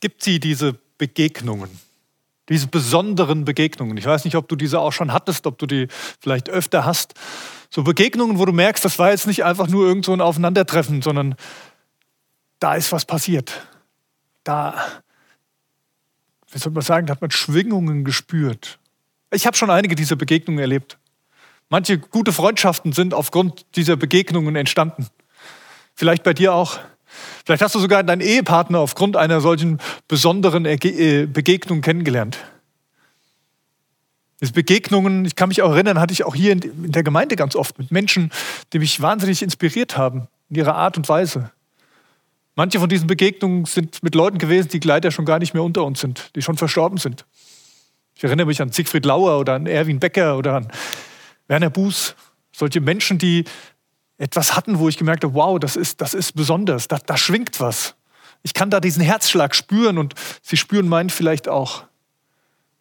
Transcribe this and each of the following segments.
Gibt sie, diese Begegnungen, diese besonderen Begegnungen. Ich weiß nicht, ob du diese auch schon hattest, ob du die vielleicht öfter hast. So Begegnungen, wo du merkst, das war jetzt nicht einfach nur irgend so ein Aufeinandertreffen, sondern da ist was passiert. Da, wie soll man sagen, da hat man Schwingungen gespürt. Ich habe schon einige dieser Begegnungen erlebt. Manche gute Freundschaften sind aufgrund dieser Begegnungen entstanden. Vielleicht bei dir auch. Vielleicht hast du sogar deinen Ehepartner aufgrund einer solchen besonderen äh, Begegnung kennengelernt. Diese Begegnungen, ich kann mich auch erinnern, hatte ich auch hier in der Gemeinde ganz oft mit Menschen, die mich wahnsinnig inspiriert haben in ihrer Art und Weise. Manche von diesen Begegnungen sind mit Leuten gewesen, die leider schon gar nicht mehr unter uns sind, die schon verstorben sind. Ich erinnere mich an Siegfried Lauer oder an Erwin Becker oder an Werner Buß. Solche Menschen, die etwas hatten, wo ich gemerkt habe, wow, das ist, das ist besonders, da, da schwingt was. Ich kann da diesen Herzschlag spüren und sie spüren meinen vielleicht auch.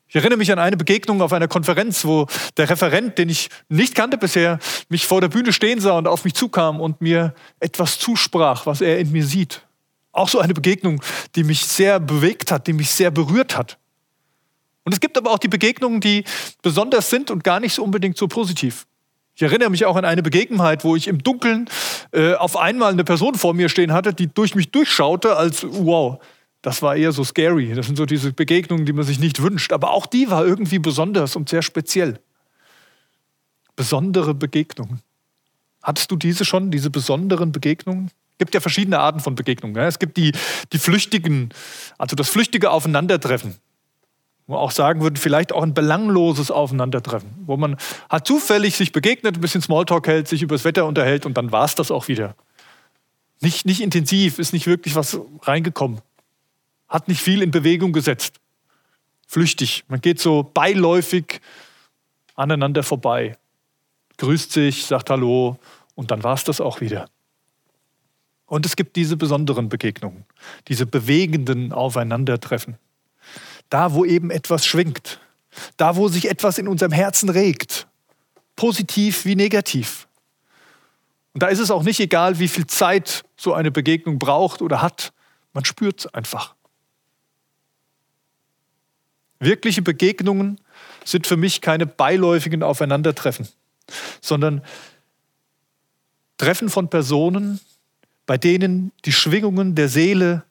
Ich erinnere mich an eine Begegnung auf einer Konferenz, wo der Referent, den ich nicht kannte bisher, mich vor der Bühne stehen sah und auf mich zukam und mir etwas zusprach, was er in mir sieht. Auch so eine Begegnung, die mich sehr bewegt hat, die mich sehr berührt hat. Und es gibt aber auch die Begegnungen, die besonders sind und gar nicht so unbedingt so positiv. Ich erinnere mich auch an eine Begebenheit, wo ich im Dunkeln äh, auf einmal eine Person vor mir stehen hatte, die durch mich durchschaute, als wow, das war eher so scary. Das sind so diese Begegnungen, die man sich nicht wünscht. Aber auch die war irgendwie besonders und sehr speziell. Besondere Begegnungen. Hattest du diese schon, diese besonderen Begegnungen? Es gibt ja verschiedene Arten von Begegnungen. Es gibt die, die flüchtigen, also das flüchtige Aufeinandertreffen wo man auch sagen würde, vielleicht auch ein belangloses Aufeinandertreffen, wo man hat zufällig sich begegnet, ein bisschen Smalltalk hält, sich über das Wetter unterhält und dann war es das auch wieder. Nicht, nicht intensiv, ist nicht wirklich was reingekommen, hat nicht viel in Bewegung gesetzt, flüchtig. Man geht so beiläufig aneinander vorbei, grüßt sich, sagt Hallo und dann war es das auch wieder. Und es gibt diese besonderen Begegnungen, diese bewegenden Aufeinandertreffen. Da, wo eben etwas schwingt. Da, wo sich etwas in unserem Herzen regt. Positiv wie negativ. Und da ist es auch nicht egal, wie viel Zeit so eine Begegnung braucht oder hat. Man spürt es einfach. Wirkliche Begegnungen sind für mich keine beiläufigen Aufeinandertreffen, sondern Treffen von Personen, bei denen die Schwingungen der Seele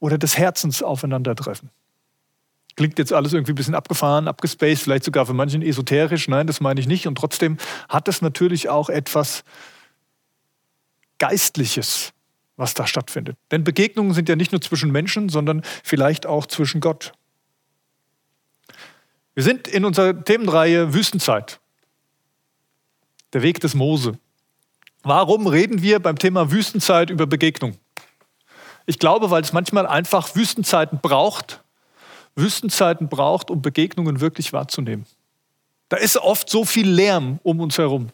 oder des Herzens aufeinandertreffen. Klingt jetzt alles irgendwie ein bisschen abgefahren, abgespaced, vielleicht sogar für manchen esoterisch. Nein, das meine ich nicht. Und trotzdem hat es natürlich auch etwas Geistliches, was da stattfindet. Denn Begegnungen sind ja nicht nur zwischen Menschen, sondern vielleicht auch zwischen Gott. Wir sind in unserer Themenreihe Wüstenzeit. Der Weg des Mose. Warum reden wir beim Thema Wüstenzeit über Begegnung? Ich glaube, weil es manchmal einfach Wüstenzeiten braucht, Wüstenzeiten braucht, um Begegnungen wirklich wahrzunehmen. Da ist oft so viel Lärm um uns herum.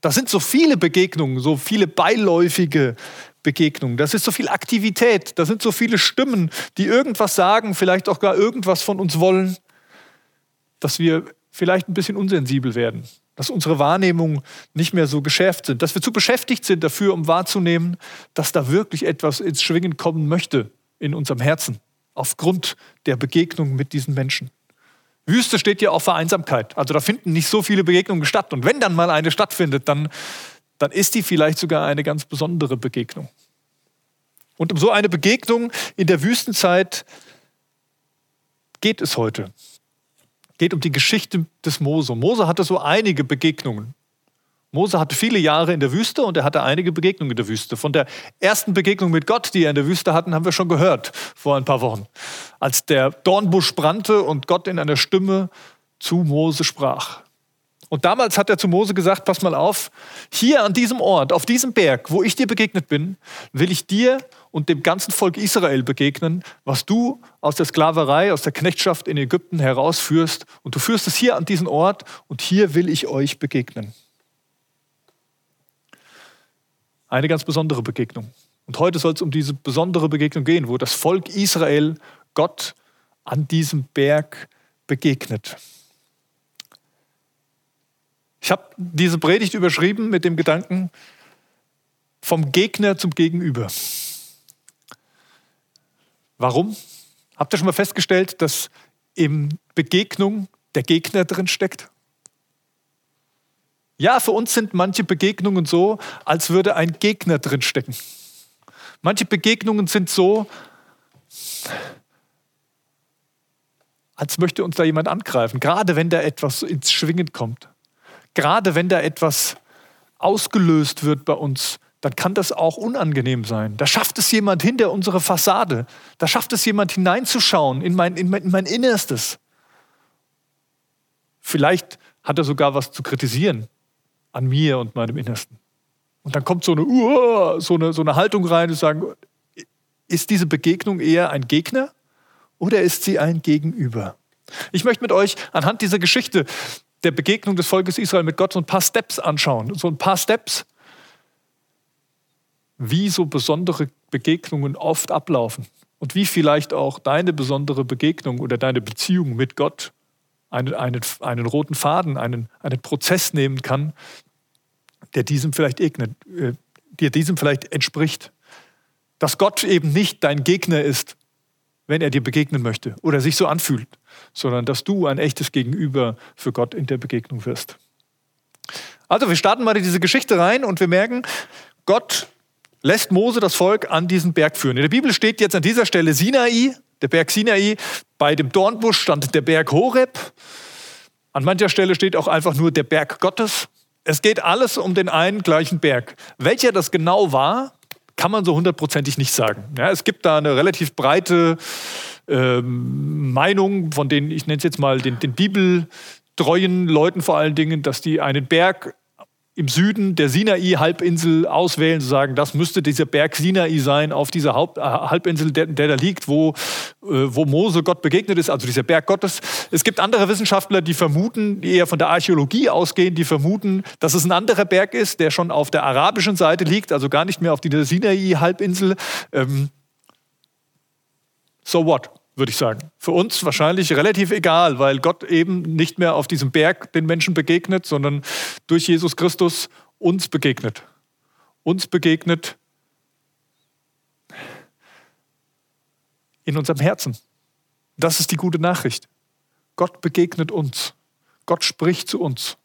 Da sind so viele Begegnungen, so viele beiläufige Begegnungen. Das ist so viel Aktivität. Da sind so viele Stimmen, die irgendwas sagen, vielleicht auch gar irgendwas von uns wollen, dass wir vielleicht ein bisschen unsensibel werden, dass unsere Wahrnehmungen nicht mehr so geschärft sind, dass wir zu beschäftigt sind dafür, um wahrzunehmen, dass da wirklich etwas ins Schwingen kommen möchte in unserem Herzen aufgrund der Begegnung mit diesen Menschen. Wüste steht ja auch für Einsamkeit. Also da finden nicht so viele Begegnungen statt. Und wenn dann mal eine stattfindet, dann, dann ist die vielleicht sogar eine ganz besondere Begegnung. Und um so eine Begegnung in der Wüstenzeit geht es heute. Geht um die Geschichte des Mose. Mose hatte so einige Begegnungen. Mose hatte viele Jahre in der Wüste und er hatte einige Begegnungen in der Wüste. Von der ersten Begegnung mit Gott, die er in der Wüste hatten, haben wir schon gehört vor ein paar Wochen. Als der Dornbusch brannte und Gott in einer Stimme zu Mose sprach. Und damals hat er zu Mose gesagt, pass mal auf, hier an diesem Ort, auf diesem Berg, wo ich dir begegnet bin, will ich dir und dem ganzen Volk Israel begegnen, was du aus der Sklaverei, aus der Knechtschaft in Ägypten herausführst. Und du führst es hier an diesen Ort und hier will ich euch begegnen. Eine ganz besondere Begegnung. Und heute soll es um diese besondere Begegnung gehen, wo das Volk Israel Gott an diesem Berg begegnet. Ich habe diese Predigt überschrieben mit dem Gedanken vom Gegner zum Gegenüber. Warum Habt ihr schon mal festgestellt, dass in Begegnung der Gegner drin steckt? Ja, für uns sind manche Begegnungen so, als würde ein Gegner drin stecken. Manche Begegnungen sind so, als möchte uns da jemand angreifen, gerade wenn da etwas ins Schwingen kommt. Gerade wenn da etwas ausgelöst wird bei uns, dann kann das auch unangenehm sein. Da schafft es jemand hinter unsere Fassade. Da schafft es jemand hineinzuschauen in mein, in mein, in mein Innerstes. Vielleicht hat er sogar was zu kritisieren an mir und meinem Innersten. Und dann kommt so eine, uh, so eine, so eine Haltung rein und sagen, ist diese Begegnung eher ein Gegner oder ist sie ein Gegenüber? Ich möchte mit euch anhand dieser Geschichte der Begegnung des Volkes Israel mit Gott so ein paar Steps anschauen. So ein paar Steps, wie so besondere Begegnungen oft ablaufen und wie vielleicht auch deine besondere Begegnung oder deine Beziehung mit Gott einen, einen, einen roten Faden, einen, einen Prozess nehmen kann, der diesem vielleicht egnet, äh, dir diesem vielleicht entspricht. Dass Gott eben nicht dein Gegner ist, wenn er dir begegnen möchte oder sich so anfühlt, sondern dass du ein echtes Gegenüber für Gott in der Begegnung wirst. Also wir starten mal in diese Geschichte rein und wir merken, Gott lässt Mose das Volk an diesen Berg führen. In der Bibel steht jetzt an dieser Stelle Sinai, der Berg Sinai. Bei dem Dornbusch stand der Berg Horeb. An mancher Stelle steht auch einfach nur der Berg Gottes. Es geht alles um den einen gleichen Berg. Welcher das genau war, kann man so hundertprozentig nicht sagen. Ja, es gibt da eine relativ breite äh, Meinung von den, ich nenne es jetzt mal den, den bibeltreuen Leuten vor allen Dingen, dass die einen Berg im Süden der Sinai-Halbinsel auswählen, zu sagen, das müsste dieser Berg Sinai sein auf dieser Haupt, äh, Halbinsel, der, der, da liegt, wo, äh, wo Mose Gott begegnet ist, also dieser Berg Gottes. Es gibt andere Wissenschaftler, die vermuten, die eher von der Archäologie ausgehen, die vermuten, dass es ein anderer Berg ist, der schon auf der arabischen Seite liegt, also gar nicht mehr auf dieser Sinai-Halbinsel. Ähm, so what? Würde ich sagen. Für uns wahrscheinlich relativ egal, weil Gott eben nicht mehr auf diesem Berg den Menschen begegnet, sondern durch Jesus Christus uns begegnet. Uns begegnet in unserem Herzen. Das ist die gute Nachricht. Gott begegnet uns. Gott spricht zu uns.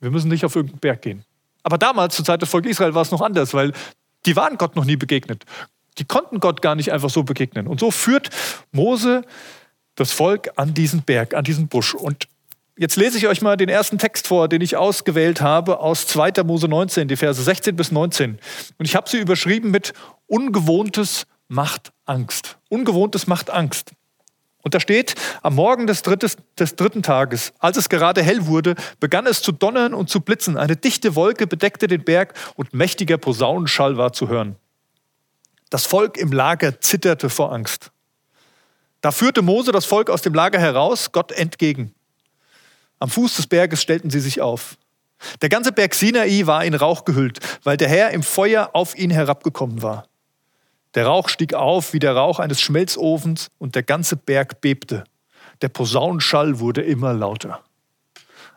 Wir müssen nicht auf irgendeinen Berg gehen. Aber damals, zur Zeit des Volkes Israel, war es noch anders, weil die waren Gott noch nie begegnet. Die konnten Gott gar nicht einfach so begegnen. Und so führt Mose das Volk an diesen Berg, an diesen Busch. Und jetzt lese ich euch mal den ersten Text vor, den ich ausgewählt habe aus 2. Mose 19, die Verse 16 bis 19. Und ich habe sie überschrieben mit Ungewohntes macht Angst. Ungewohntes macht Angst. Und da steht, am Morgen des, drittes, des dritten Tages, als es gerade hell wurde, begann es zu donnern und zu blitzen. Eine dichte Wolke bedeckte den Berg und mächtiger Posaunenschall war zu hören. Das Volk im Lager zitterte vor Angst. Da führte Mose das Volk aus dem Lager heraus, Gott entgegen. Am Fuß des Berges stellten sie sich auf. Der ganze Berg Sinai war in Rauch gehüllt, weil der Herr im Feuer auf ihn herabgekommen war. Der Rauch stieg auf wie der Rauch eines Schmelzofens und der ganze Berg bebte. Der Posaunenschall wurde immer lauter.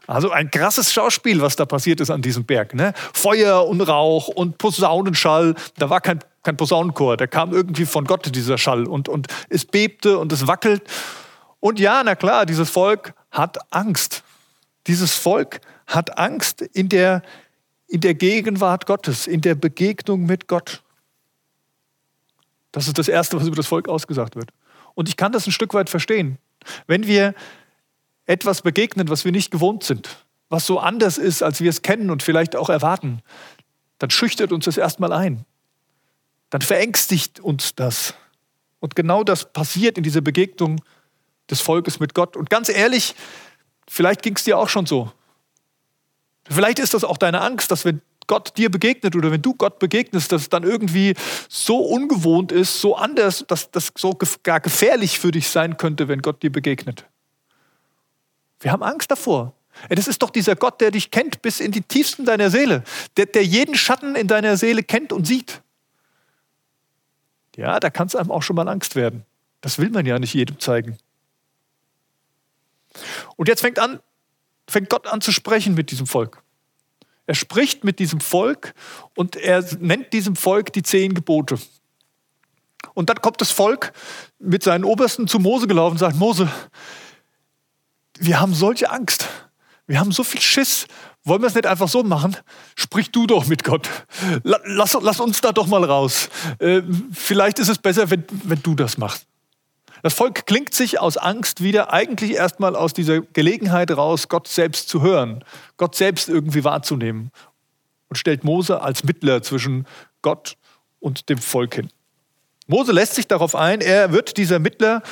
Also ein krasses Schauspiel, was da passiert ist an diesem Berg. Ne? Feuer und Rauch und Posaunenschall. Da war kein kein Posaunenchor, der kam irgendwie von Gott, dieser Schall. Und, und es bebte und es wackelt. Und ja, na klar, dieses Volk hat Angst. Dieses Volk hat Angst in der, in der Gegenwart Gottes, in der Begegnung mit Gott. Das ist das Erste, was über das Volk ausgesagt wird. Und ich kann das ein Stück weit verstehen. Wenn wir etwas begegnen, was wir nicht gewohnt sind, was so anders ist, als wir es kennen und vielleicht auch erwarten, dann schüchtert uns das erstmal ein dann verängstigt uns das. Und genau das passiert in dieser Begegnung des Volkes mit Gott. Und ganz ehrlich, vielleicht ging es dir auch schon so. Vielleicht ist das auch deine Angst, dass wenn Gott dir begegnet oder wenn du Gott begegnest, dass es dann irgendwie so ungewohnt ist, so anders, dass das so gar gefährlich für dich sein könnte, wenn Gott dir begegnet. Wir haben Angst davor. Das ist doch dieser Gott, der dich kennt bis in die tiefsten deiner Seele, der, der jeden Schatten in deiner Seele kennt und sieht. Ja, da kann es einem auch schon mal Angst werden. Das will man ja nicht jedem zeigen. Und jetzt fängt, an, fängt Gott an zu sprechen mit diesem Volk. Er spricht mit diesem Volk und er nennt diesem Volk die zehn Gebote. Und dann kommt das Volk mit seinen Obersten zu Mose gelaufen und sagt, Mose, wir haben solche Angst. Wir haben so viel Schiss. Wollen wir es nicht einfach so machen? Sprich du doch mit Gott. Lass, lass uns da doch mal raus. Äh, vielleicht ist es besser, wenn, wenn du das machst. Das Volk klingt sich aus Angst wieder eigentlich erstmal aus dieser Gelegenheit raus, Gott selbst zu hören, Gott selbst irgendwie wahrzunehmen und stellt Mose als Mittler zwischen Gott und dem Volk hin. Mose lässt sich darauf ein, er wird dieser Mittler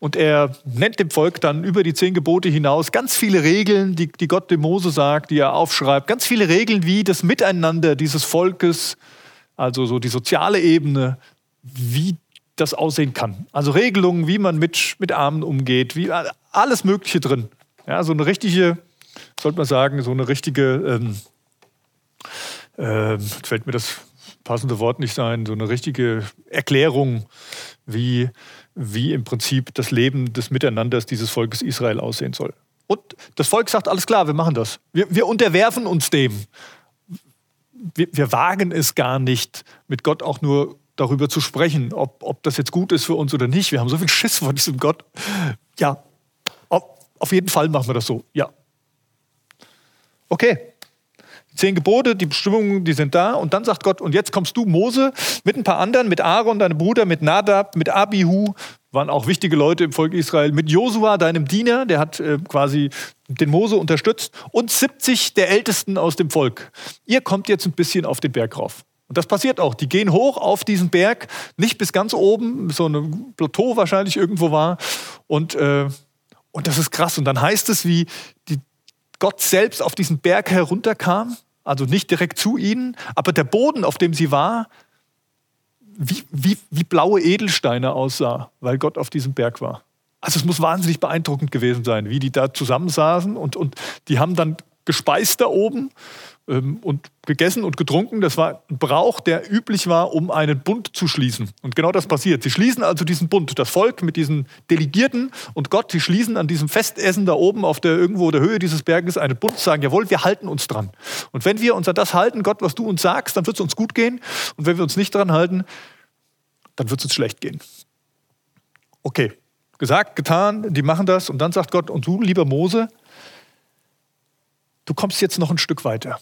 und er nennt dem Volk dann über die zehn Gebote hinaus ganz viele Regeln, die, die Gott dem Mose sagt, die er aufschreibt. Ganz viele Regeln, wie das Miteinander dieses Volkes, also so die soziale Ebene, wie das aussehen kann. Also Regelungen, wie man mit, mit Armen umgeht, wie alles Mögliche drin. Ja, so eine richtige, sollte man sagen, so eine richtige, ähm, äh, fällt mir das passende Wort nicht sein, so eine richtige Erklärung, wie, wie im Prinzip das Leben des Miteinanders dieses Volkes Israel aussehen soll. Und das Volk sagt, alles klar, wir machen das. Wir, wir unterwerfen uns dem. Wir, wir, wagen es gar nicht, mit Gott auch nur darüber zu sprechen, ob, ob das jetzt gut ist für uns oder nicht. Wir haben so viel Schiss vor diesem Gott. Ja, auf, auf jeden Fall machen wir das so. Ja. Okay. Zehn Gebote, die Bestimmungen, die sind da. Und dann sagt Gott, und jetzt kommst du, Mose, mit ein paar anderen, mit Aaron, deinem Bruder, mit Nadab, mit Abihu, waren auch wichtige Leute im Volk Israel, mit Josua, deinem Diener, der hat äh, quasi den Mose unterstützt, und 70 der Ältesten aus dem Volk. Ihr kommt jetzt ein bisschen auf den Berg rauf. Und das passiert auch. Die gehen hoch auf diesen Berg, nicht bis ganz oben, so ein Plateau wahrscheinlich irgendwo war. Und, äh, und das ist krass. Und dann heißt es, wie die, Gott selbst auf diesen Berg herunterkam, also nicht direkt zu ihnen, aber der Boden, auf dem sie war, wie, wie, wie blaue Edelsteine aussah, weil Gott auf diesem Berg war. Also es muss wahnsinnig beeindruckend gewesen sein, wie die da zusammensaßen und, und die haben dann gespeist da oben und gegessen und getrunken. Das war ein Brauch, der üblich war, um einen Bund zu schließen. Und genau das passiert. Sie schließen also diesen Bund. Das Volk mit diesen Delegierten und Gott, sie schließen an diesem Festessen da oben auf der irgendwo der Höhe dieses Berges einen Bund, sagen, jawohl, wir halten uns dran. Und wenn wir uns an das halten, Gott, was du uns sagst, dann wird es uns gut gehen. Und wenn wir uns nicht dran halten, dann wird es uns schlecht gehen. Okay, gesagt, getan, die machen das. Und dann sagt Gott, und du, lieber Mose, du kommst jetzt noch ein Stück weiter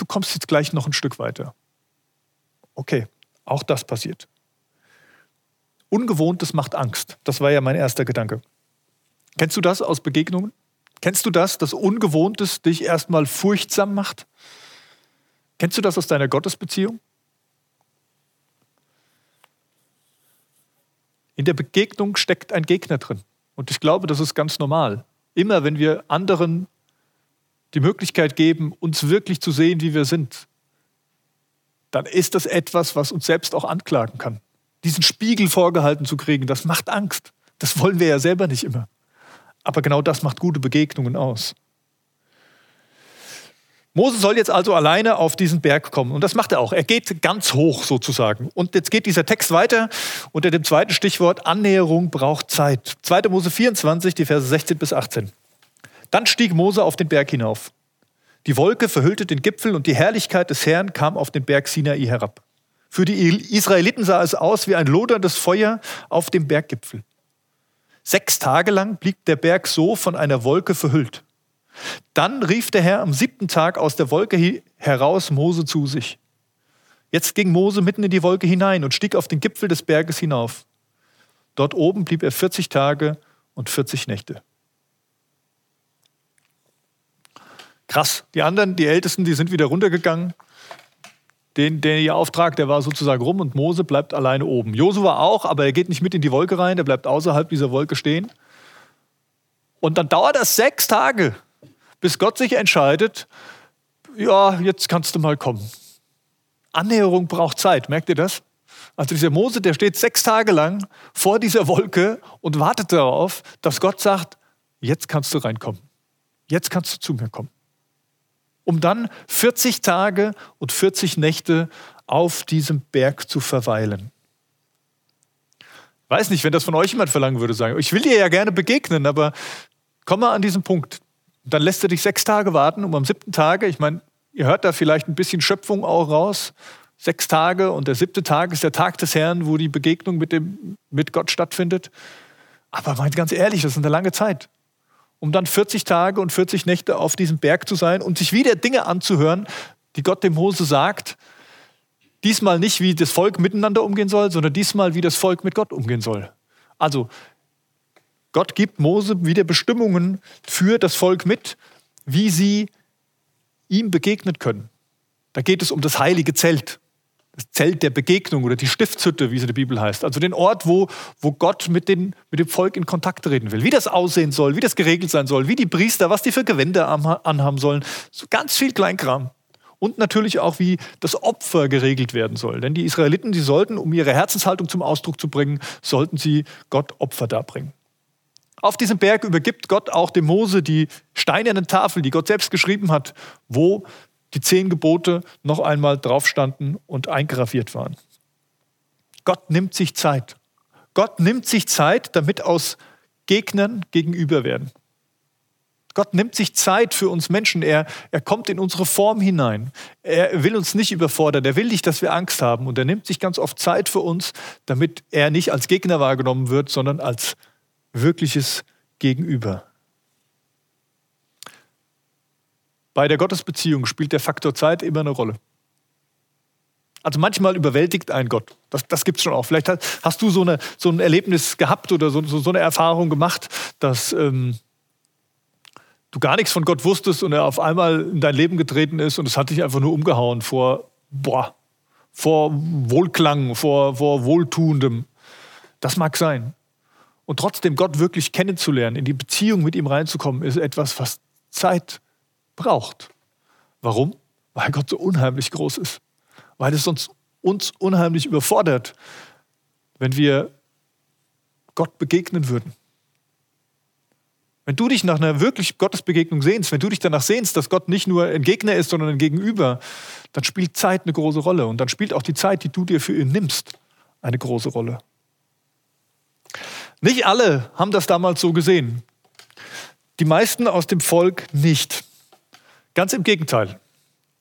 du kommst jetzt gleich noch ein Stück weiter. Okay, auch das passiert. Ungewohntes macht Angst. Das war ja mein erster Gedanke. Kennst du das aus Begegnungen? Kennst du das, dass Ungewohntes dich erstmal furchtsam macht? Kennst du das aus deiner Gottesbeziehung? In der Begegnung steckt ein Gegner drin. Und ich glaube, das ist ganz normal. Immer wenn wir anderen die Möglichkeit geben, uns wirklich zu sehen, wie wir sind, dann ist das etwas, was uns selbst auch anklagen kann. Diesen Spiegel vorgehalten zu kriegen, das macht Angst. Das wollen wir ja selber nicht immer. Aber genau das macht gute Begegnungen aus. Mose soll jetzt also alleine auf diesen Berg kommen. Und das macht er auch. Er geht ganz hoch sozusagen. Und jetzt geht dieser Text weiter unter dem zweiten Stichwort Annäherung braucht Zeit. 2. Mose 24, die Verse 16 bis 18. Dann stieg Mose auf den Berg hinauf. Die Wolke verhüllte den Gipfel und die Herrlichkeit des Herrn kam auf den Berg Sinai herab. Für die Israeliten sah es aus wie ein loderndes Feuer auf dem Berggipfel. Sechs Tage lang blieb der Berg so von einer Wolke verhüllt. Dann rief der Herr am siebten Tag aus der Wolke heraus Mose zu sich. Jetzt ging Mose mitten in die Wolke hinein und stieg auf den Gipfel des Berges hinauf. Dort oben blieb er 40 Tage und 40 Nächte. Krass. Die anderen, die Ältesten, die sind wieder runtergegangen. Den, der ihr Auftrag, der war sozusagen rum und Mose bleibt alleine oben. Josua auch, aber er geht nicht mit in die Wolke rein, der bleibt außerhalb dieser Wolke stehen. Und dann dauert das sechs Tage, bis Gott sich entscheidet, ja, jetzt kannst du mal kommen. Annäherung braucht Zeit, merkt ihr das? Also dieser Mose, der steht sechs Tage lang vor dieser Wolke und wartet darauf, dass Gott sagt, jetzt kannst du reinkommen. Jetzt kannst du zu mir kommen um dann 40 Tage und 40 Nächte auf diesem Berg zu verweilen. Weiß nicht, wenn das von euch jemand verlangen würde, sagen, ich will dir ja gerne begegnen, aber komm mal an diesen Punkt. Dann lässt er dich sechs Tage warten, um am siebten Tage, ich meine, ihr hört da vielleicht ein bisschen Schöpfung auch raus, sechs Tage und der siebte Tag ist der Tag des Herrn, wo die Begegnung mit, dem, mit Gott stattfindet. Aber ganz ehrlich, das ist eine lange Zeit. Um dann 40 Tage und 40 Nächte auf diesem Berg zu sein und sich wieder Dinge anzuhören, die Gott dem Mose sagt. Diesmal nicht, wie das Volk miteinander umgehen soll, sondern diesmal, wie das Volk mit Gott umgehen soll. Also, Gott gibt Mose wieder Bestimmungen für das Volk mit, wie sie ihm begegnen können. Da geht es um das heilige Zelt das Zelt der Begegnung oder die Stiftshütte, wie es in der Bibel heißt. Also den Ort, wo, wo Gott mit, den, mit dem Volk in Kontakt treten will. Wie das aussehen soll, wie das geregelt sein soll, wie die Priester, was die für Gewänder anhaben sollen. So ganz viel Kleinkram. Und natürlich auch, wie das Opfer geregelt werden soll. Denn die Israeliten, die sollten, um ihre Herzenshaltung zum Ausdruck zu bringen, sollten sie Gott Opfer darbringen. Auf diesem Berg übergibt Gott auch dem Mose die steinernen Tafeln, die Gott selbst geschrieben hat, wo die zehn Gebote noch einmal drauf standen und eingraviert waren. Gott nimmt sich Zeit. Gott nimmt sich Zeit, damit aus Gegnern gegenüber werden. Gott nimmt sich Zeit für uns Menschen. Er, er kommt in unsere Form hinein. Er will uns nicht überfordern. Er will nicht, dass wir Angst haben. Und er nimmt sich ganz oft Zeit für uns, damit er nicht als Gegner wahrgenommen wird, sondern als wirkliches Gegenüber. Bei der Gottesbeziehung spielt der Faktor Zeit immer eine Rolle. Also manchmal überwältigt ein Gott. Das, das gibt es schon auch. Vielleicht hast, hast du so, eine, so, ein Erlebnis gehabt oder so, so, so eine Erfahrung gemacht, dass ähm, du gar nichts von Gott wusstest und er auf einmal in dein Leben getreten ist und es hat dich einfach nur umgehauen vor, boah, vor Wohlklang, vor, vor Wohltuendem. Das mag sein. Und trotzdem Gott wirklich kennenzulernen, in die Beziehung mit ihm reinzukommen, ist etwas, was Zeit braucht. Warum? Weil Gott so unheimlich groß ist. Weil es uns, uns unheimlich überfordert, wenn wir Gott begegnen würden. Wenn du dich nach einer wirklich Gottesbegegnung sehnst, wenn du dich danach sehnst, dass Gott nicht nur ein Gegner ist, sondern ein Gegenüber, dann spielt Zeit eine große Rolle. Und dann spielt auch die Zeit, die du dir für ihn nimmst, eine große Rolle. Nicht alle haben das damals so gesehen. Die meisten aus dem Volk nicht. Ganz im Gegenteil.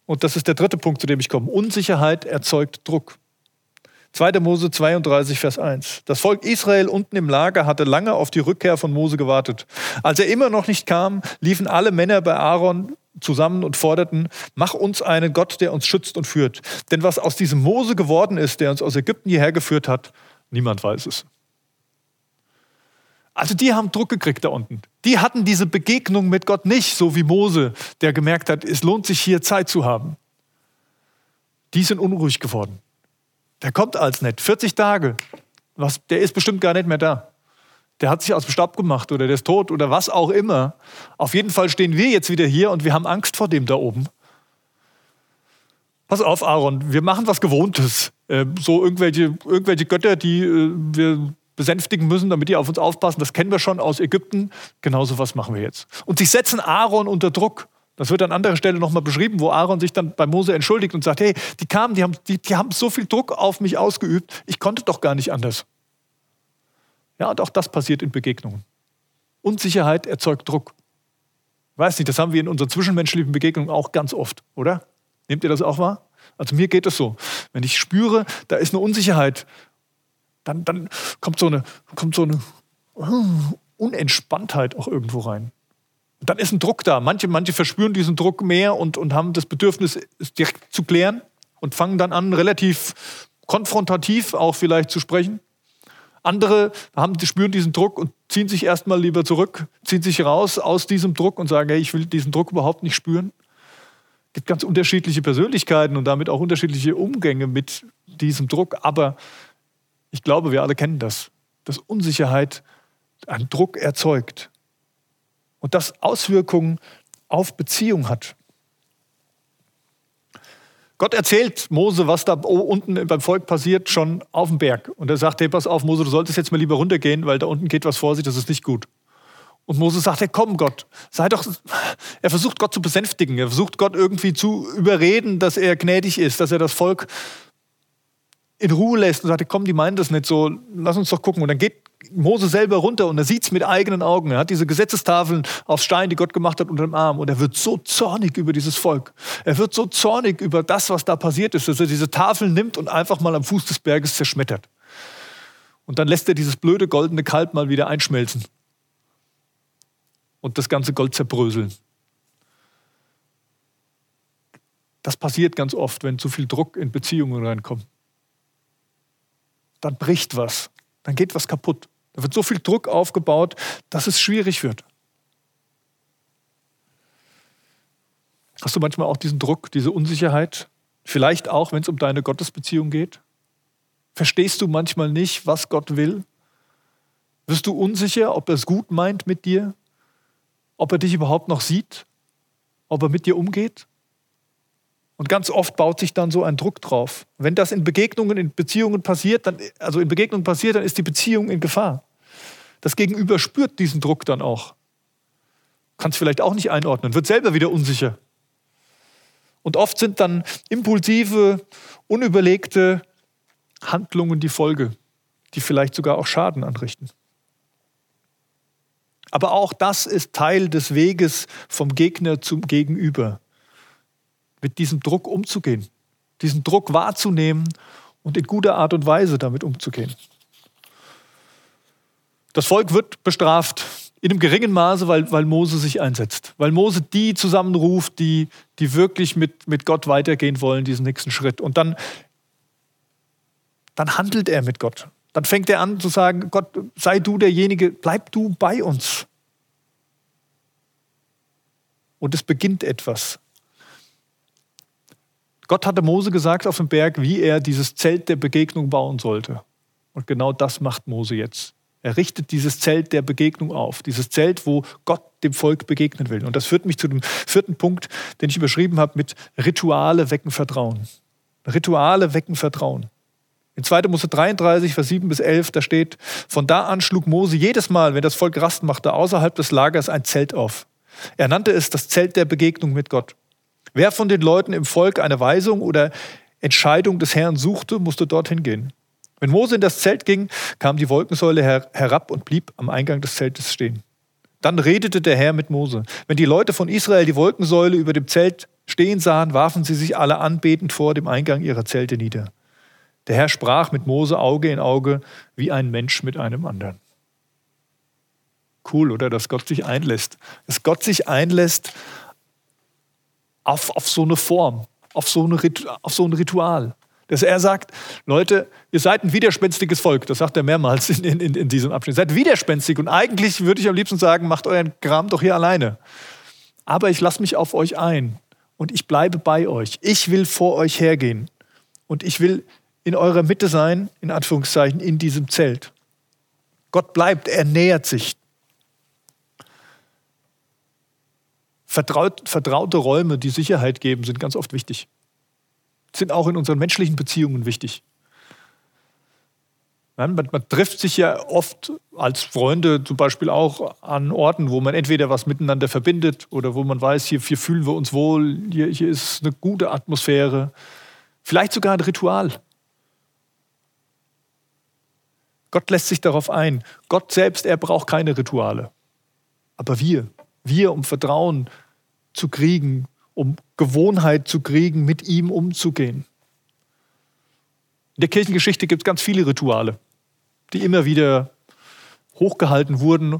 Und das ist der dritte Punkt, zu dem ich komme. Unsicherheit erzeugt Druck. 2. Mose 32, Vers 1. Das Volk Israel unten im Lager hatte lange auf die Rückkehr von Mose gewartet. Als er immer noch nicht kam, liefen alle Männer bei Aaron zusammen und forderten, mach uns einen Gott, der uns schützt und führt. Denn was aus diesem Mose geworden ist, der uns aus Ägypten hierher geführt hat, niemand weiß es. Also die haben Druck gekriegt da unten. Die hatten diese Begegnung mit Gott nicht, so wie Mose, der gemerkt hat, es lohnt sich hier Zeit zu haben. Die sind unruhig geworden. Der kommt als nett. 40 Tage. Was, der ist bestimmt gar nicht mehr da. Der hat sich aus dem Staub gemacht oder der ist tot oder was auch immer. Auf jeden Fall stehen wir jetzt wieder hier und wir haben Angst vor dem da oben. Pass auf, Aaron, wir machen was Gewohntes. Äh, so irgendwelche, irgendwelche Götter, die äh, wir besänftigen müssen, damit die auf uns aufpassen. Das kennen wir schon aus Ägypten. Genauso was machen wir jetzt. Und sie setzen Aaron unter Druck. Das wird an anderer Stelle nochmal beschrieben, wo Aaron sich dann bei Mose entschuldigt und sagt, hey, die kamen, die haben, die, die haben so viel Druck auf mich ausgeübt, ich konnte doch gar nicht anders. Ja, und auch das passiert in Begegnungen. Unsicherheit erzeugt Druck. Weiß nicht, das haben wir in unseren zwischenmenschlichen Begegnungen auch ganz oft, oder? Nehmt ihr das auch wahr? Also mir geht es so. Wenn ich spüre, da ist eine Unsicherheit dann, dann kommt so eine, kommt so eine uh, Unentspanntheit auch irgendwo rein. Und dann ist ein Druck da. Manche, manche verspüren diesen Druck mehr und, und haben das Bedürfnis, es direkt zu klären und fangen dann an, relativ konfrontativ auch vielleicht zu sprechen. Andere haben, spüren diesen Druck und ziehen sich erstmal lieber zurück, ziehen sich raus aus diesem Druck und sagen, hey, ich will diesen Druck überhaupt nicht spüren. Es gibt ganz unterschiedliche Persönlichkeiten und damit auch unterschiedliche Umgänge mit diesem Druck. Aber ich glaube, wir alle kennen das, dass Unsicherheit einen Druck erzeugt und das Auswirkungen auf Beziehung hat. Gott erzählt Mose, was da unten beim Volk passiert, schon auf dem Berg. Und er sagt, hey, pass auf, Mose, du solltest jetzt mal lieber runtergehen, weil da unten geht was vor sich, das ist nicht gut. Und Mose sagt, hey, komm Gott, sei doch, er versucht Gott zu besänftigen, er versucht Gott irgendwie zu überreden, dass er gnädig ist, dass er das Volk in Ruhe lässt und sagt, komm, die meinen das nicht so, lass uns doch gucken. Und dann geht Mose selber runter und er sieht es mit eigenen Augen. Er hat diese Gesetzestafeln aus Stein, die Gott gemacht hat, unter dem Arm. Und er wird so zornig über dieses Volk. Er wird so zornig über das, was da passiert ist, dass er diese Tafeln nimmt und einfach mal am Fuß des Berges zerschmettert. Und dann lässt er dieses blöde goldene Kalb mal wieder einschmelzen. Und das ganze Gold zerbröseln. Das passiert ganz oft, wenn zu viel Druck in Beziehungen reinkommt. Dann bricht was, dann geht was kaputt. Da wird so viel Druck aufgebaut, dass es schwierig wird. Hast du manchmal auch diesen Druck, diese Unsicherheit? Vielleicht auch, wenn es um deine Gottesbeziehung geht? Verstehst du manchmal nicht, was Gott will? Wirst du unsicher, ob er es gut meint mit dir? Ob er dich überhaupt noch sieht? Ob er mit dir umgeht? Und ganz oft baut sich dann so ein Druck drauf. Wenn das in Begegnungen, in Beziehungen passiert, dann, also in Begegnungen passiert, dann ist die Beziehung in Gefahr. Das Gegenüber spürt diesen Druck dann auch. Kann es vielleicht auch nicht einordnen, wird selber wieder unsicher. Und oft sind dann impulsive, unüberlegte Handlungen die Folge, die vielleicht sogar auch Schaden anrichten. Aber auch das ist Teil des Weges vom Gegner zum Gegenüber mit diesem Druck umzugehen, diesen Druck wahrzunehmen und in guter Art und Weise damit umzugehen. Das Volk wird bestraft in einem geringen Maße, weil, weil Mose sich einsetzt, weil Mose die zusammenruft, die, die wirklich mit, mit Gott weitergehen wollen, diesen nächsten Schritt. Und dann, dann handelt er mit Gott. Dann fängt er an zu sagen, Gott, sei du derjenige, bleib du bei uns. Und es beginnt etwas. Gott hatte Mose gesagt auf dem Berg, wie er dieses Zelt der Begegnung bauen sollte. Und genau das macht Mose jetzt. Er richtet dieses Zelt der Begegnung auf, dieses Zelt, wo Gott dem Volk begegnen will. Und das führt mich zu dem vierten Punkt, den ich überschrieben habe mit Rituale wecken Vertrauen. Rituale wecken Vertrauen. In 2. Mose 33, Vers 7 bis 11, da steht, von da an schlug Mose jedes Mal, wenn das Volk Rast machte, außerhalb des Lagers ein Zelt auf. Er nannte es das Zelt der Begegnung mit Gott. Wer von den Leuten im Volk eine Weisung oder Entscheidung des Herrn suchte, musste dorthin gehen. Wenn Mose in das Zelt ging, kam die Wolkensäule her herab und blieb am Eingang des Zeltes stehen. Dann redete der Herr mit Mose. Wenn die Leute von Israel die Wolkensäule über dem Zelt stehen sahen, warfen sie sich alle anbetend vor dem Eingang ihrer Zelte nieder. Der Herr sprach mit Mose Auge in Auge, wie ein Mensch mit einem anderen. Cool, oder? Dass Gott sich einlässt. Dass Gott sich einlässt auf, auf so eine Form, auf so, eine, auf so ein Ritual. Dass er sagt, Leute, ihr seid ein widerspenstiges Volk. Das sagt er mehrmals in, in, in diesem Abschnitt. Seid widerspenstig und eigentlich würde ich am liebsten sagen, macht euren Kram doch hier alleine. Aber ich lasse mich auf euch ein und ich bleibe bei euch. Ich will vor euch hergehen und ich will in eurer Mitte sein, in Anführungszeichen, in diesem Zelt. Gott bleibt, er nähert sich. Vertraut, vertraute Räume, die Sicherheit geben, sind ganz oft wichtig. Sind auch in unseren menschlichen Beziehungen wichtig. Man, man, trifft sich ja oft als Freunde zum Beispiel auch an Orten, wo man entweder was miteinander verbindet oder wo man weiß, hier, hier fühlen wir uns wohl, hier, hier ist eine gute Atmosphäre. Vielleicht sogar ein Ritual. Gott lässt sich darauf ein. Gott selbst, er braucht keine Rituale. Aber wir, wir, um Vertrauen zu kriegen, um Gewohnheit zu kriegen, mit ihm umzugehen. In der Kirchengeschichte gibt es ganz viele Rituale, die immer wieder hochgehalten wurden.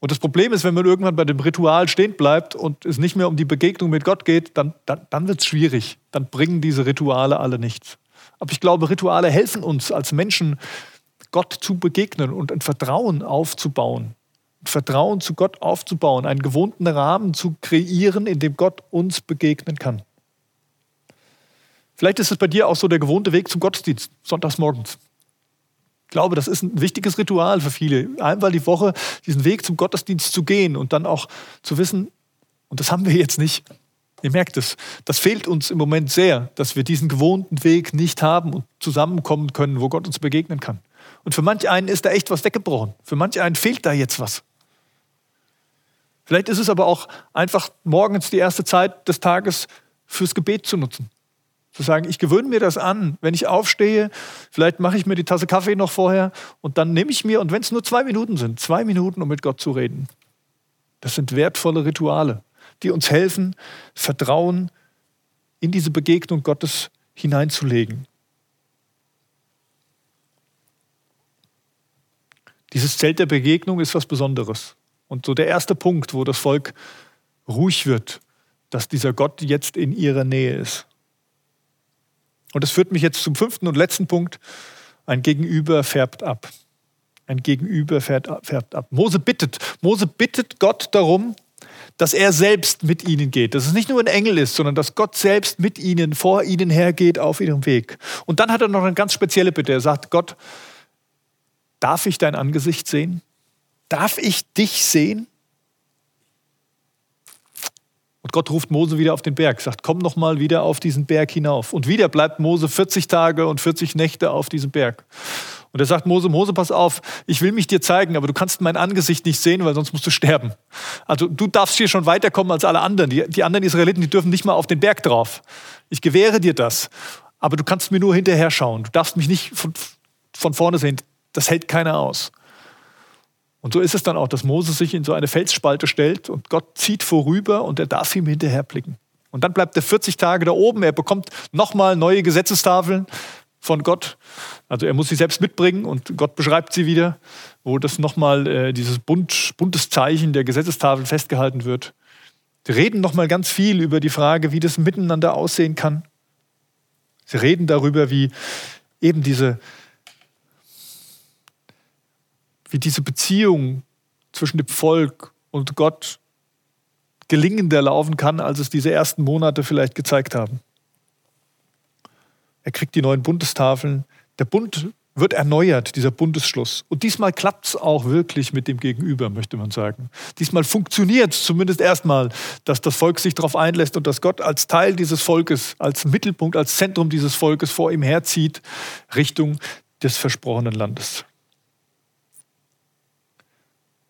Und das Problem ist, wenn man irgendwann bei dem Ritual stehen bleibt und es nicht mehr um die Begegnung mit Gott geht, dann, dann, dann wird es schwierig. Dann bringen diese Rituale alle nichts. Aber ich glaube, Rituale helfen uns als Menschen, Gott zu begegnen und ein Vertrauen aufzubauen. Vertrauen zu Gott aufzubauen, einen gewohnten Rahmen zu kreieren, in dem Gott uns begegnen kann. Vielleicht ist es bei dir auch so der gewohnte Weg zum Gottesdienst, sonntags morgens. Ich glaube, das ist ein wichtiges Ritual für viele, einmal die Woche diesen Weg zum Gottesdienst zu gehen und dann auch zu wissen, und das haben wir jetzt nicht. Ihr merkt es, das fehlt uns im Moment sehr, dass wir diesen gewohnten Weg nicht haben und zusammenkommen können, wo Gott uns begegnen kann. Und für manch einen ist da echt was weggebrochen. Für manch einen fehlt da jetzt was. Vielleicht ist es aber auch einfach morgens die erste Zeit des Tages fürs Gebet zu nutzen. Zu sagen, ich gewöhne mir das an, wenn ich aufstehe, vielleicht mache ich mir die Tasse Kaffee noch vorher und dann nehme ich mir, und wenn es nur zwei Minuten sind, zwei Minuten, um mit Gott zu reden. Das sind wertvolle Rituale, die uns helfen, Vertrauen in diese Begegnung Gottes hineinzulegen. Dieses Zelt der Begegnung ist was Besonderes. Und so der erste Punkt, wo das Volk ruhig wird, dass dieser Gott jetzt in ihrer Nähe ist. Und das führt mich jetzt zum fünften und letzten Punkt. Ein Gegenüber färbt ab. Ein Gegenüber färbt ab. Mose bittet. Mose bittet Gott darum, dass er selbst mit ihnen geht. Dass es nicht nur ein Engel ist, sondern dass Gott selbst mit ihnen, vor ihnen hergeht auf ihrem Weg. Und dann hat er noch eine ganz spezielle Bitte. Er sagt, Gott, darf ich dein Angesicht sehen? Darf ich dich sehen? Und Gott ruft Mose wieder auf den Berg, sagt, komm noch mal wieder auf diesen Berg hinauf. Und wieder bleibt Mose 40 Tage und 40 Nächte auf diesem Berg. Und er sagt Mose, Mose, pass auf, ich will mich dir zeigen, aber du kannst mein Angesicht nicht sehen, weil sonst musst du sterben. Also du darfst hier schon weiterkommen als alle anderen. Die, die anderen Israeliten, die dürfen nicht mal auf den Berg drauf. Ich gewähre dir das. Aber du kannst mir nur hinterher schauen. Du darfst mich nicht von, von vorne sehen. Das hält keiner aus. Und so ist es dann auch, dass Moses sich in so eine Felsspalte stellt und Gott zieht vorüber und er darf ihm hinterher blicken. Und dann bleibt er 40 Tage da oben. Er bekommt nochmal neue Gesetzestafeln von Gott. Also er muss sie selbst mitbringen und Gott beschreibt sie wieder, wo das nochmal äh, dieses bunt, buntes Zeichen der Gesetzestafel festgehalten wird. Sie reden nochmal ganz viel über die Frage, wie das miteinander aussehen kann. Sie reden darüber, wie eben diese wie diese Beziehung zwischen dem Volk und Gott gelingender laufen kann, als es diese ersten Monate vielleicht gezeigt haben. Er kriegt die neuen Bundestafeln. Der Bund wird erneuert, dieser Bundesschluss. Und diesmal klappt es auch wirklich mit dem Gegenüber, möchte man sagen. Diesmal funktioniert es zumindest erstmal, dass das Volk sich darauf einlässt und dass Gott als Teil dieses Volkes, als Mittelpunkt, als Zentrum dieses Volkes vor ihm herzieht, Richtung des versprochenen Landes.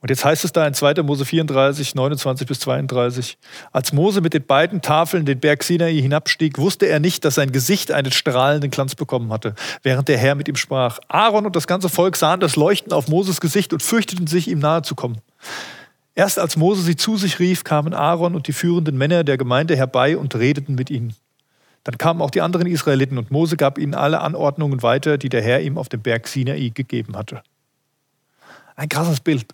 Und jetzt heißt es da in 2. Mose 34, 29 bis 32, als Mose mit den beiden Tafeln den Berg Sinai hinabstieg, wusste er nicht, dass sein Gesicht einen strahlenden Glanz bekommen hatte, während der Herr mit ihm sprach. Aaron und das ganze Volk sahen das Leuchten auf Moses Gesicht und fürchteten sich, ihm nahe zu kommen. Erst als Mose sie zu sich rief, kamen Aaron und die führenden Männer der Gemeinde herbei und redeten mit ihnen. Dann kamen auch die anderen Israeliten und Mose gab ihnen alle Anordnungen weiter, die der Herr ihm auf dem Berg Sinai gegeben hatte. Ein krasses Bild.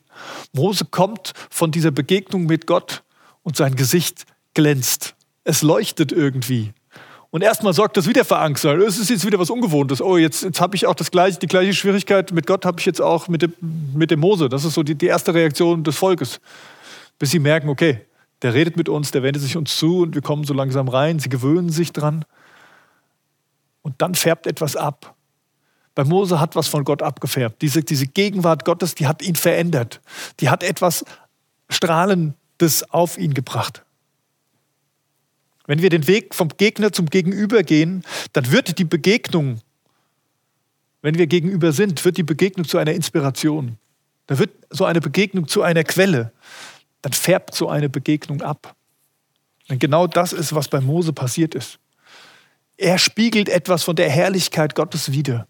Mose kommt von dieser Begegnung mit Gott und sein Gesicht glänzt. Es leuchtet irgendwie. Und erstmal sorgt das wieder für Angst. Es ist jetzt wieder was Ungewohntes. Oh, jetzt, jetzt habe ich auch das gleiche, die gleiche Schwierigkeit mit Gott habe ich jetzt auch mit dem, mit dem Mose. Das ist so die, die erste Reaktion des Volkes. Bis sie merken, okay, der redet mit uns, der wendet sich uns zu und wir kommen so langsam rein. Sie gewöhnen sich dran. Und dann färbt etwas ab. Bei Mose hat was von Gott abgefärbt. Diese, diese Gegenwart Gottes, die hat ihn verändert. Die hat etwas Strahlendes auf ihn gebracht. Wenn wir den Weg vom Gegner zum Gegenüber gehen, dann wird die Begegnung, wenn wir gegenüber sind, wird die Begegnung zu einer Inspiration. Da wird so eine Begegnung zu einer Quelle. Dann färbt so eine Begegnung ab. Denn genau das ist, was bei Mose passiert ist. Er spiegelt etwas von der Herrlichkeit Gottes wider.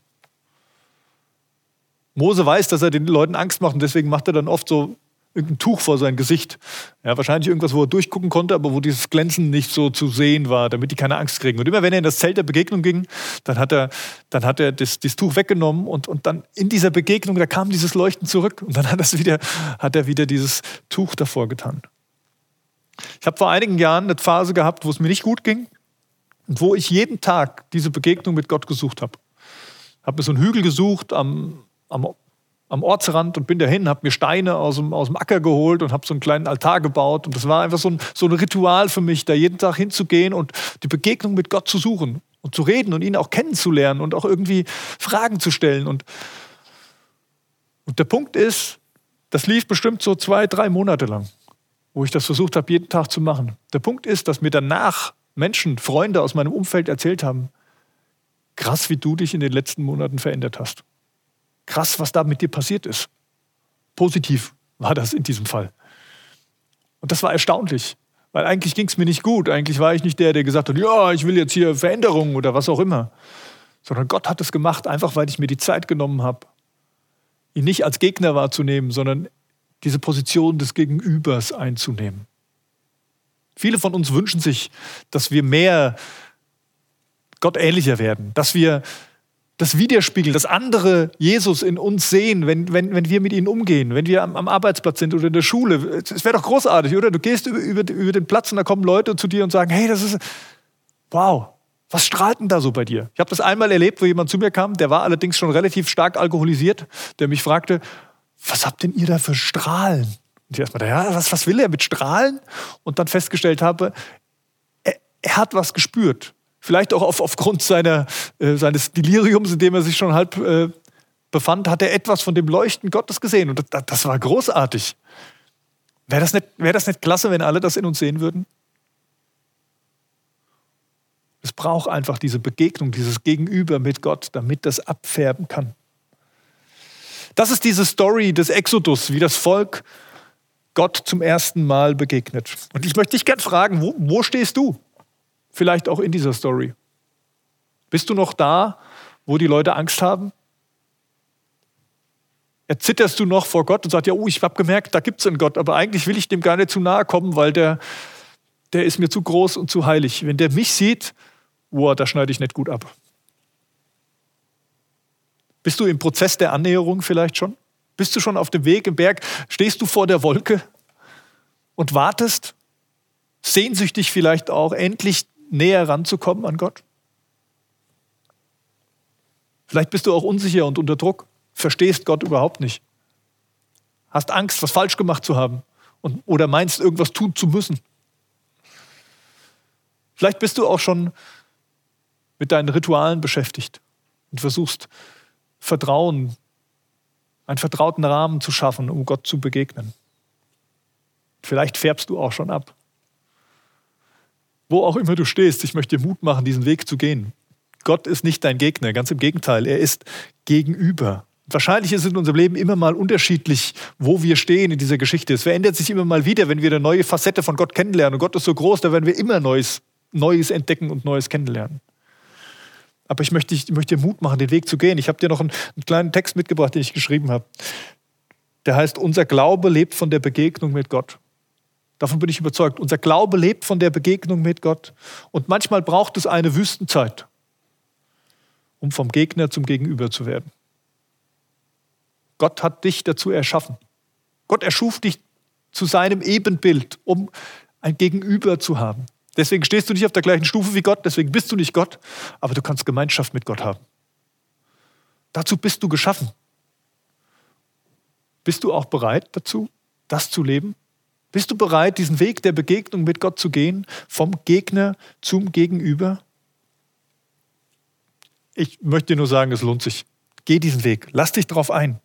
Mose weiß, dass er den Leuten Angst macht und deswegen macht er dann oft so irgendein Tuch vor sein Gesicht. Ja, wahrscheinlich irgendwas, wo er durchgucken konnte, aber wo dieses Glänzen nicht so zu sehen war, damit die keine Angst kriegen. Und immer wenn er in das Zelt der Begegnung ging, dann hat er, dann hat er das, das Tuch weggenommen und, und dann in dieser Begegnung, da kam dieses Leuchten zurück und dann hat, das wieder, hat er wieder dieses Tuch davor getan. Ich habe vor einigen Jahren eine Phase gehabt, wo es mir nicht gut ging und wo ich jeden Tag diese Begegnung mit Gott gesucht habe. Ich habe mir so einen Hügel gesucht am, am, am Ortsrand und bin dahin, habe mir Steine aus dem, aus dem Acker geholt und habe so einen kleinen Altar gebaut. Und das war einfach so ein, so ein Ritual für mich, da jeden Tag hinzugehen und die Begegnung mit Gott zu suchen und zu reden und ihn auch kennenzulernen und auch irgendwie Fragen zu stellen. Und, und der Punkt ist, das lief bestimmt so zwei, drei Monate lang, wo ich das versucht habe, jeden Tag zu machen. Der Punkt ist, dass mir danach Menschen, Freunde aus meinem Umfeld erzählt haben, krass, wie du dich in den letzten Monaten verändert hast krass, was da mit dir passiert ist. Positiv war das in diesem Fall. Und das war erstaunlich, Weil eigentlich ging es mir nicht gut. Eigentlich war ich nicht der, der gesagt hat, ja, ich will jetzt hier Veränderungen oder was auch immer. Sondern Gott hat es gemacht, einfach weil ich mir die Zeit genommen habe, ihn nicht als Gegner wahrzunehmen, sondern diese Position des Gegenübers einzunehmen. Viele von uns wünschen sich, dass wir mehr Gott ähnlicher werden, dass wir das widerspiegeln, dass andere Jesus in uns sehen, wenn, wenn, wenn wir mit ihnen umgehen, wenn wir am, am Arbeitsplatz sind oder in der Schule. Es wäre doch großartig, oder? Du gehst über, über, über den Platz und da kommen Leute zu dir und sagen, hey, das ist, wow, was strahlt denn da so bei dir? Ich habe das einmal erlebt, wo jemand zu mir kam, der war allerdings schon relativ stark alkoholisiert, der mich fragte, was habt denn ihr da für Strahlen? Und ich erstmal, ja, was, was will er mit Strahlen? Und dann festgestellt habe, er, er hat was gespürt. Vielleicht auch auf, aufgrund seiner, äh, seines Deliriums, in dem er sich schon halb äh, befand, hat er etwas von dem Leuchten Gottes gesehen. Und das, das war großartig. Wäre das, nicht, wär das nicht klasse, wenn alle das in uns sehen würden? Es braucht einfach diese Begegnung, dieses Gegenüber mit Gott, damit das abfärben kann. Das ist diese Story des Exodus, wie das Volk Gott zum ersten Mal begegnet. Und ich möchte dich gerne fragen, wo, wo stehst du? Vielleicht auch in dieser Story. Bist du noch da, wo die Leute Angst haben? Erzitterst du noch vor Gott und sagst, ja, oh, ich habe gemerkt, da gibt es einen Gott, aber eigentlich will ich dem gar nicht zu nahe kommen, weil der, der ist mir zu groß und zu heilig. Wenn der mich sieht, wow, da schneide ich nicht gut ab. Bist du im Prozess der Annäherung vielleicht schon? Bist du schon auf dem Weg im Berg? Stehst du vor der Wolke und wartest? Sehnsüchtig vielleicht auch, endlich näher ranzukommen an Gott? Vielleicht bist du auch unsicher und unter Druck, verstehst Gott überhaupt nicht. Hast Angst, was falsch gemacht zu haben und, oder meinst, irgendwas tun zu müssen. Vielleicht bist du auch schon mit deinen Ritualen beschäftigt und versuchst Vertrauen, einen vertrauten Rahmen zu schaffen, um Gott zu begegnen. Vielleicht färbst du auch schon ab. Wo auch immer du stehst, ich möchte dir Mut machen, diesen Weg zu gehen. Gott ist nicht dein Gegner, ganz im Gegenteil, er ist gegenüber. Wahrscheinlich ist in unserem Leben immer mal unterschiedlich, wo wir stehen in dieser Geschichte. Es verändert sich immer mal wieder, wenn wir eine neue Facette von Gott kennenlernen. Und Gott ist so groß, da werden wir immer Neues, Neues entdecken und Neues kennenlernen. Aber ich möchte, ich möchte dir Mut machen, den Weg zu gehen. Ich habe dir noch einen, einen kleinen Text mitgebracht, den ich geschrieben habe. Der heißt, unser Glaube lebt von der Begegnung mit Gott. Davon bin ich überzeugt. Unser Glaube lebt von der Begegnung mit Gott. Und manchmal braucht es eine Wüstenzeit, um vom Gegner zum Gegenüber zu werden. Gott hat dich dazu erschaffen. Gott erschuf dich zu seinem Ebenbild, um ein Gegenüber zu haben. Deswegen stehst du nicht auf der gleichen Stufe wie Gott, deswegen bist du nicht Gott, aber du kannst Gemeinschaft mit Gott haben. Dazu bist du geschaffen. Bist du auch bereit dazu, das zu leben? Bist du bereit, diesen Weg der Begegnung mit Gott zu gehen, vom Gegner zum Gegenüber? Ich möchte dir nur sagen, es lohnt sich. Geh diesen Weg, lass dich darauf ein.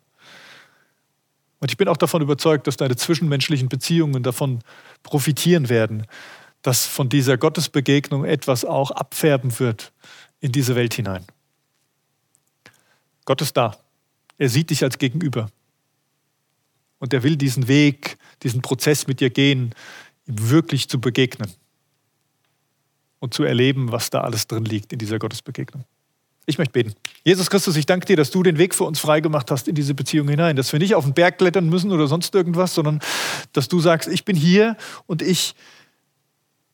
Und ich bin auch davon überzeugt, dass deine zwischenmenschlichen Beziehungen davon profitieren werden, dass von dieser Gottesbegegnung etwas auch abfärben wird in diese Welt hinein. Gott ist da. Er sieht dich als Gegenüber. Und er will diesen Weg, diesen Prozess mit dir gehen, ihm wirklich zu begegnen und zu erleben, was da alles drin liegt in dieser Gottesbegegnung. Ich möchte beten. Jesus Christus, ich danke dir, dass du den Weg für uns freigemacht hast in diese Beziehung hinein, dass wir nicht auf den Berg klettern müssen oder sonst irgendwas, sondern dass du sagst, ich bin hier und ich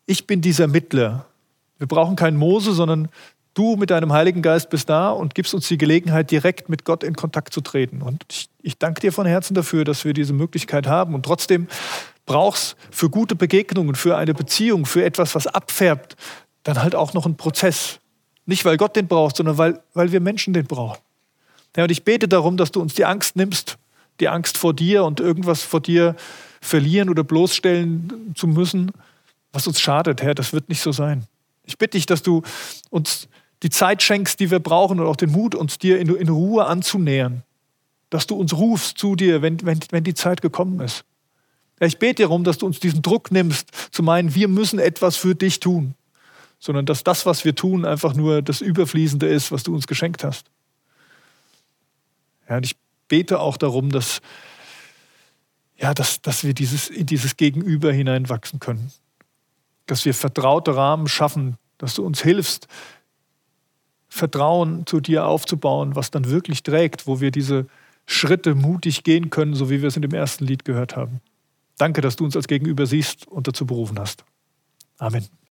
ich bin dieser Mittler. Wir brauchen keinen Mose, sondern du mit deinem Heiligen Geist bist da und gibst uns die Gelegenheit, direkt mit Gott in Kontakt zu treten. Und ich, ich danke dir von Herzen dafür, dass wir diese Möglichkeit haben. Und trotzdem brauchst für gute Begegnungen, für eine Beziehung, für etwas, was abfärbt, dann halt auch noch einen Prozess. Nicht, weil Gott den braucht, sondern weil, weil wir Menschen den brauchen. Ja, und ich bete darum, dass du uns die Angst nimmst, die Angst vor dir und irgendwas vor dir verlieren oder bloßstellen zu müssen, was uns schadet, Herr, das wird nicht so sein. Ich bitte dich, dass du uns die Zeit schenkst, die wir brauchen und auch den Mut, uns dir in, in Ruhe anzunähern. Dass du uns rufst zu dir, wenn, wenn, wenn die Zeit gekommen ist. Ich bete darum, dass du uns diesen Druck nimmst, zu meinen, wir müssen etwas für dich tun, sondern dass das, was wir tun, einfach nur das Überfließende ist, was du uns geschenkt hast. Ja, und ich bete auch darum, dass, ja, dass, dass wir dieses, in dieses Gegenüber hineinwachsen können dass wir vertraute Rahmen schaffen, dass du uns hilfst, Vertrauen zu dir aufzubauen, was dann wirklich trägt, wo wir diese Schritte mutig gehen können, so wie wir es in dem ersten Lied gehört haben. Danke, dass du uns als Gegenüber siehst und dazu berufen hast. Amen.